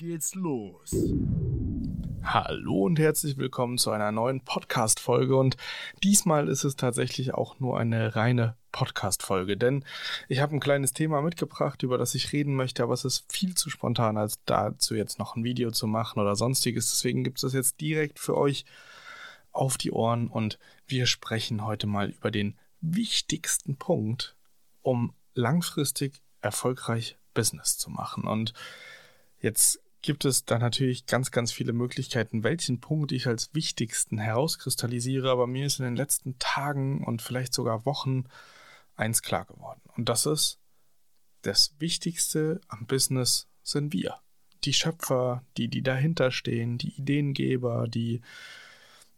Geht's los. Hallo und herzlich willkommen zu einer neuen Podcast-Folge. Und diesmal ist es tatsächlich auch nur eine reine Podcast-Folge, denn ich habe ein kleines Thema mitgebracht, über das ich reden möchte, aber es ist viel zu spontan, als dazu jetzt noch ein Video zu machen oder sonstiges. Deswegen gibt es das jetzt direkt für euch auf die Ohren und wir sprechen heute mal über den wichtigsten Punkt, um langfristig erfolgreich Business zu machen. Und jetzt gibt es da natürlich ganz, ganz viele Möglichkeiten, welchen Punkt ich als wichtigsten herauskristallisiere, aber mir ist in den letzten Tagen und vielleicht sogar Wochen eins klar geworden. Und das ist, das Wichtigste am Business sind wir. Die Schöpfer, die, die dahinter stehen, die Ideengeber, die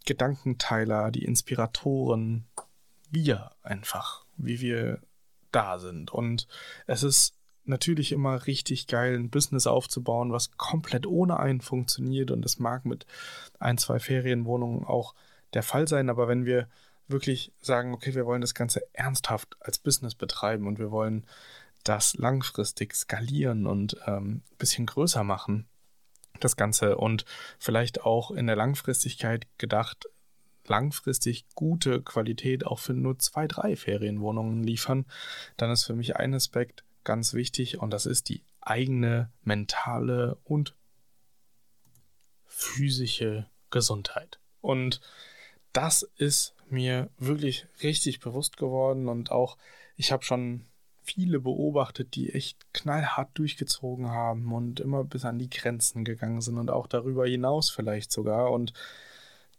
Gedankenteiler, die Inspiratoren. Wir einfach, wie wir da sind. Und es ist natürlich immer richtig geil, ein Business aufzubauen, was komplett ohne einen funktioniert. Und das mag mit ein, zwei Ferienwohnungen auch der Fall sein. Aber wenn wir wirklich sagen, okay, wir wollen das Ganze ernsthaft als Business betreiben und wir wollen das langfristig skalieren und ähm, bisschen größer machen, das Ganze und vielleicht auch in der Langfristigkeit gedacht, langfristig gute Qualität auch für nur zwei, drei Ferienwohnungen liefern, dann ist für mich ein Aspekt ganz wichtig und das ist die eigene mentale und physische Gesundheit. Und das ist mir wirklich richtig bewusst geworden und auch ich habe schon viele beobachtet, die echt knallhart durchgezogen haben und immer bis an die Grenzen gegangen sind und auch darüber hinaus vielleicht sogar. Und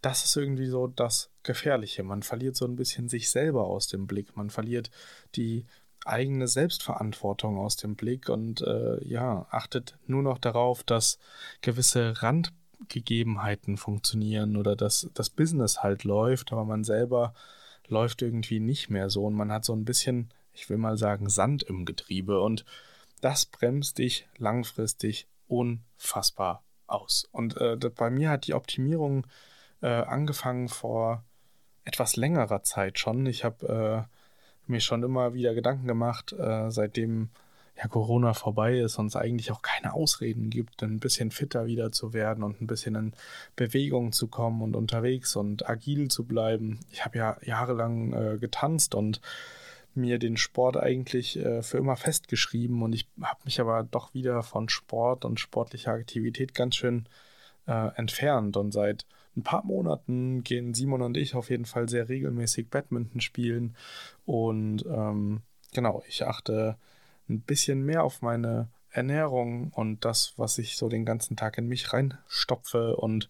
das ist irgendwie so das Gefährliche. Man verliert so ein bisschen sich selber aus dem Blick. Man verliert die eigene Selbstverantwortung aus dem Blick und äh, ja, achtet nur noch darauf, dass gewisse Randgegebenheiten funktionieren oder dass das Business halt läuft, aber man selber läuft irgendwie nicht mehr so und man hat so ein bisschen, ich will mal sagen, Sand im Getriebe und das bremst dich langfristig unfassbar aus. Und äh, bei mir hat die Optimierung äh, angefangen vor etwas längerer Zeit schon. Ich habe äh, mir schon immer wieder Gedanken gemacht, äh, seitdem ja Corona vorbei ist und es eigentlich auch keine Ausreden gibt, ein bisschen fitter wieder zu werden und ein bisschen in Bewegung zu kommen und unterwegs und agil zu bleiben. Ich habe ja jahrelang äh, getanzt und mir den Sport eigentlich äh, für immer festgeschrieben und ich habe mich aber doch wieder von Sport und sportlicher Aktivität ganz schön äh, entfernt und seit ein paar Monaten gehen Simon und ich auf jeden Fall sehr regelmäßig Badminton spielen. Und ähm, genau, ich achte ein bisschen mehr auf meine Ernährung und das, was ich so den ganzen Tag in mich reinstopfe und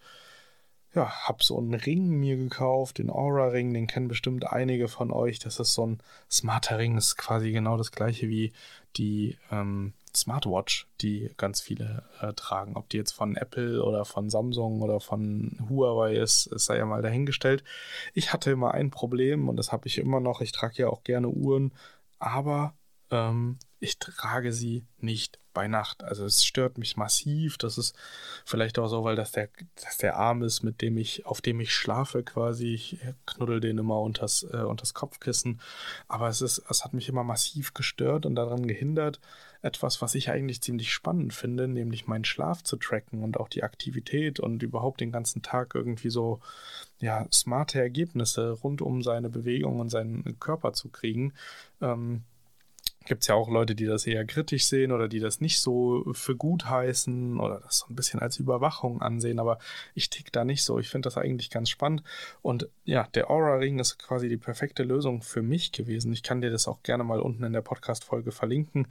ja, habe so einen Ring mir gekauft, den Aura-Ring, den kennen bestimmt einige von euch. Das ist so ein smarter Ring, ist quasi genau das gleiche wie die ähm, Smartwatch, die ganz viele äh, tragen. Ob die jetzt von Apple oder von Samsung oder von Huawei ist, ist sei ja mal dahingestellt. Ich hatte immer ein Problem und das habe ich immer noch. Ich trage ja auch gerne Uhren, aber ähm, ich trage sie nicht bei Nacht. Also es stört mich massiv. Das ist vielleicht auch so, weil das der, das der Arm ist, mit dem ich, auf dem ich schlafe quasi. Ich knuddel den immer unters, äh, unters Kopfkissen. Aber es ist, es hat mich immer massiv gestört und daran gehindert, etwas, was ich eigentlich ziemlich spannend finde, nämlich meinen Schlaf zu tracken und auch die Aktivität und überhaupt den ganzen Tag irgendwie so, ja, smarte Ergebnisse rund um seine Bewegung und seinen Körper zu kriegen. Ähm, gibt es ja auch Leute, die das eher kritisch sehen oder die das nicht so für gut heißen oder das so ein bisschen als Überwachung ansehen, aber ich tick da nicht so. Ich finde das eigentlich ganz spannend. Und ja, der Aura-Ring ist quasi die perfekte Lösung für mich gewesen. Ich kann dir das auch gerne mal unten in der Podcast-Folge verlinken.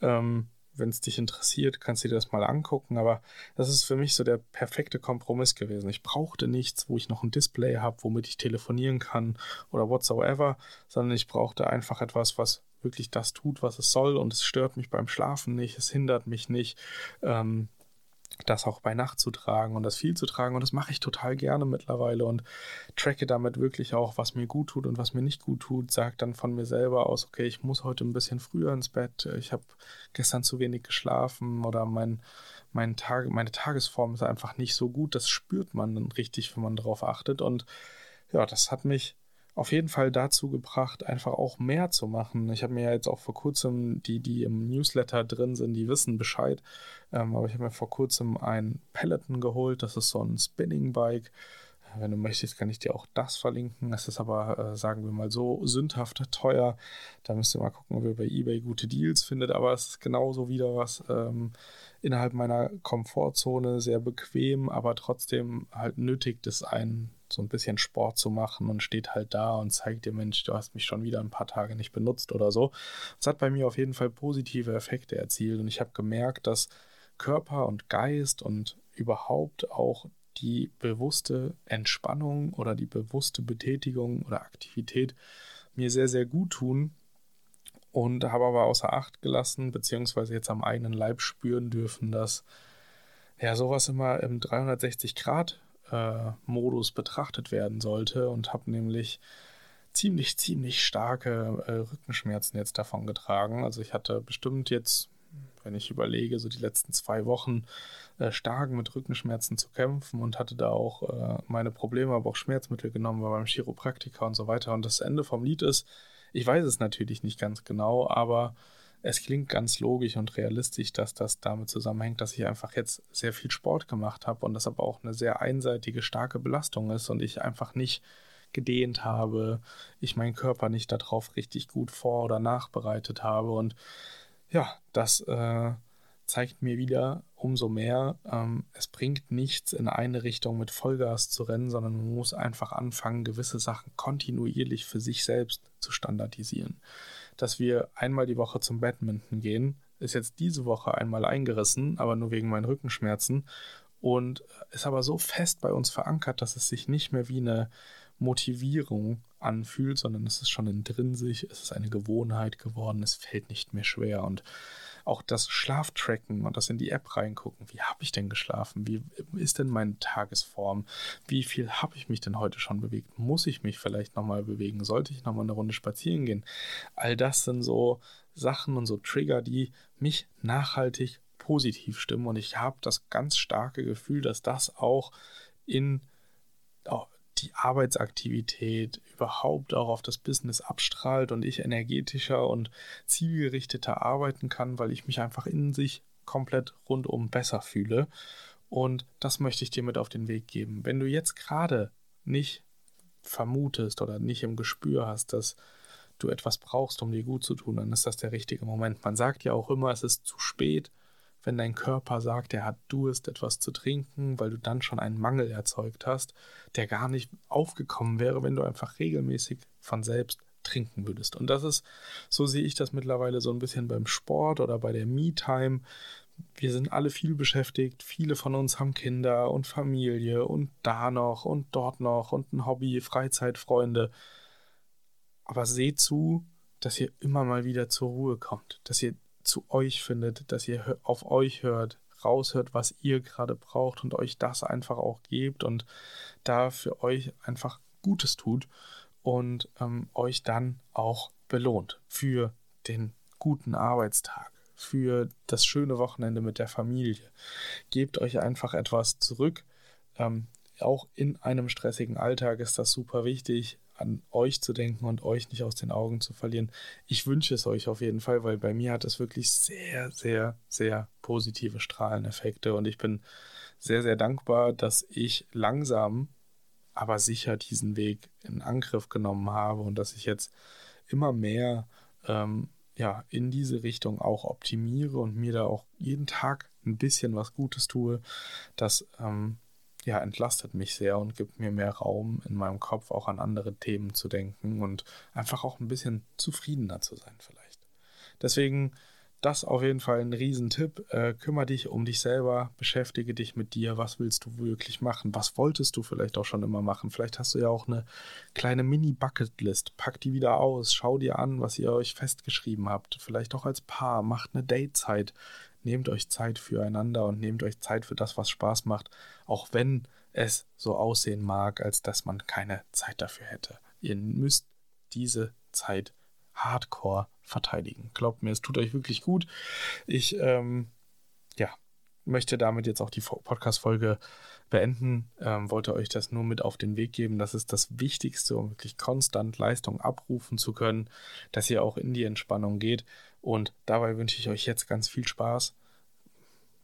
Ähm, wenn es dich interessiert, kannst du dir das mal angucken. Aber das ist für mich so der perfekte Kompromiss gewesen. Ich brauchte nichts, wo ich noch ein Display habe, womit ich telefonieren kann oder whatsoever, sondern ich brauchte einfach etwas, was wirklich das tut, was es soll und es stört mich beim Schlafen nicht, es hindert mich nicht, ähm, das auch bei Nacht zu tragen und das viel zu tragen und das mache ich total gerne mittlerweile und tracke damit wirklich auch, was mir gut tut und was mir nicht gut tut, sage dann von mir selber aus, okay, ich muss heute ein bisschen früher ins Bett, ich habe gestern zu wenig geschlafen oder mein, mein Tag, meine Tagesform ist einfach nicht so gut, das spürt man dann richtig, wenn man darauf achtet und ja, das hat mich auf jeden Fall dazu gebracht, einfach auch mehr zu machen. Ich habe mir ja jetzt auch vor kurzem, die, die im Newsletter drin sind, die wissen Bescheid, ähm, aber ich habe mir vor kurzem ein Peloton geholt, das ist so ein Spinning Bike. Wenn du möchtest, kann ich dir auch das verlinken. Es ist aber, äh, sagen wir mal so, sündhaft teuer. Da müsst ihr mal gucken, ob ihr bei eBay gute Deals findet. Aber es ist genauso wieder was ähm, innerhalb meiner Komfortzone, sehr bequem, aber trotzdem halt nötig, das ein so ein bisschen Sport zu machen und steht halt da und zeigt dir, Mensch, du hast mich schon wieder ein paar Tage nicht benutzt oder so. Es hat bei mir auf jeden Fall positive Effekte erzielt und ich habe gemerkt, dass Körper und Geist und überhaupt auch die bewusste Entspannung oder die bewusste Betätigung oder Aktivität mir sehr, sehr gut tun und habe aber außer Acht gelassen, beziehungsweise jetzt am eigenen Leib spüren dürfen, dass ja sowas immer im 360 Grad äh, Modus betrachtet werden sollte und habe nämlich ziemlich, ziemlich starke äh, Rückenschmerzen jetzt davon getragen. Also ich hatte bestimmt jetzt, wenn ich überlege, so die letzten zwei Wochen äh, stark mit Rückenschmerzen zu kämpfen und hatte da auch äh, meine Probleme, aber auch Schmerzmittel genommen, war beim Chiropraktiker und so weiter. Und das Ende vom Lied ist, ich weiß es natürlich nicht ganz genau, aber es klingt ganz logisch und realistisch, dass das damit zusammenhängt, dass ich einfach jetzt sehr viel Sport gemacht habe und das aber auch eine sehr einseitige, starke Belastung ist und ich einfach nicht gedehnt habe, ich meinen Körper nicht darauf richtig gut vor- oder nachbereitet habe. Und ja, das äh, zeigt mir wieder umso mehr, ähm, es bringt nichts in eine Richtung mit Vollgas zu rennen, sondern man muss einfach anfangen, gewisse Sachen kontinuierlich für sich selbst zu standardisieren dass wir einmal die Woche zum Badminton gehen. Ist jetzt diese Woche einmal eingerissen, aber nur wegen meinen Rückenschmerzen. Und ist aber so fest bei uns verankert, dass es sich nicht mehr wie eine Motivierung anfühlt, sondern es ist schon intrinsig, es ist eine Gewohnheit geworden, es fällt nicht mehr schwer. Und auch das Schlaftracken und das in die App reingucken. Wie habe ich denn geschlafen? Wie ist denn meine Tagesform? Wie viel habe ich mich denn heute schon bewegt? Muss ich mich vielleicht nochmal bewegen? Sollte ich nochmal eine Runde spazieren gehen? All das sind so Sachen und so Trigger, die mich nachhaltig positiv stimmen. Und ich habe das ganz starke Gefühl, dass das auch in die Arbeitsaktivität überhaupt auch auf das Business abstrahlt und ich energetischer und zielgerichteter arbeiten kann, weil ich mich einfach in sich komplett rundum besser fühle. Und das möchte ich dir mit auf den Weg geben. Wenn du jetzt gerade nicht vermutest oder nicht im Gespür hast, dass du etwas brauchst, um dir gut zu tun, dann ist das der richtige Moment. Man sagt ja auch immer, es ist zu spät, wenn dein Körper sagt, er hat Durst, etwas zu trinken, weil du dann schon einen Mangel erzeugt hast, der gar nicht aufgekommen wäre, wenn du einfach regelmäßig von selbst trinken würdest. Und das ist, so sehe ich das mittlerweile so ein bisschen beim Sport oder bei der Me-Time. Wir sind alle viel beschäftigt, viele von uns haben Kinder und Familie und da noch und dort noch und ein Hobby, Freizeitfreunde. Aber seht zu, dass ihr immer mal wieder zur Ruhe kommt, dass ihr zu euch findet, dass ihr auf euch hört, raushört, was ihr gerade braucht und euch das einfach auch gebt und da für euch einfach Gutes tut und ähm, euch dann auch belohnt für den guten Arbeitstag, für das schöne Wochenende mit der Familie. Gebt euch einfach etwas zurück. Ähm, auch in einem stressigen Alltag ist das super wichtig, an euch zu denken und euch nicht aus den Augen zu verlieren. Ich wünsche es euch auf jeden Fall, weil bei mir hat es wirklich sehr, sehr, sehr positive Strahleneffekte und ich bin sehr, sehr dankbar, dass ich langsam, aber sicher diesen Weg in Angriff genommen habe und dass ich jetzt immer mehr ähm, ja, in diese Richtung auch optimiere und mir da auch jeden Tag ein bisschen was Gutes tue. Das ähm, ja, entlastet mich sehr und gibt mir mehr Raum in meinem Kopf auch an andere Themen zu denken und einfach auch ein bisschen zufriedener zu sein vielleicht. Deswegen das auf jeden Fall ein Riesentipp. Äh, kümmere dich um dich selber, beschäftige dich mit dir. Was willst du wirklich machen? Was wolltest du vielleicht auch schon immer machen? Vielleicht hast du ja auch eine kleine Mini-Bucketlist. Pack die wieder aus. Schau dir an, was ihr euch festgeschrieben habt. Vielleicht auch als Paar. Macht eine Datezeit. Nehmt euch Zeit füreinander und nehmt euch Zeit für das, was Spaß macht. Auch wenn es so aussehen mag, als dass man keine Zeit dafür hätte. Ihr müsst diese Zeit hardcore verteidigen. Glaubt mir, es tut euch wirklich gut. Ich, ähm, ja, möchte damit jetzt auch die Podcast-Folge beenden. Ähm, wollte euch das nur mit auf den Weg geben. Das ist das Wichtigste, um wirklich konstant Leistung abrufen zu können, dass ihr auch in die Entspannung geht. Und dabei wünsche ich euch jetzt ganz viel Spaß.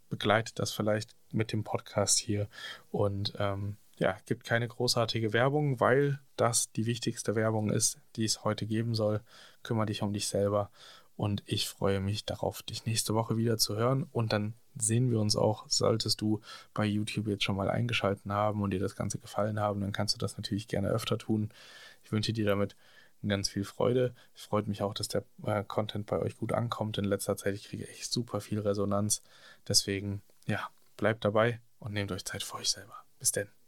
Begleitet das vielleicht mit dem Podcast hier und ähm, ja, gibt keine großartige Werbung, weil das die wichtigste Werbung ist, die es heute geben soll. Kümmere dich um dich selber und ich freue mich darauf, dich nächste Woche wieder zu hören und dann sehen wir uns auch, solltest du bei YouTube jetzt schon mal eingeschalten haben und dir das Ganze gefallen haben, dann kannst du das natürlich gerne öfter tun. Ich wünsche dir damit ganz viel Freude. Freut mich auch, dass der äh, Content bei euch gut ankommt. In letzter Zeit ich kriege echt super viel Resonanz. Deswegen, ja, bleibt dabei und nehmt euch Zeit für euch selber. Bis denn.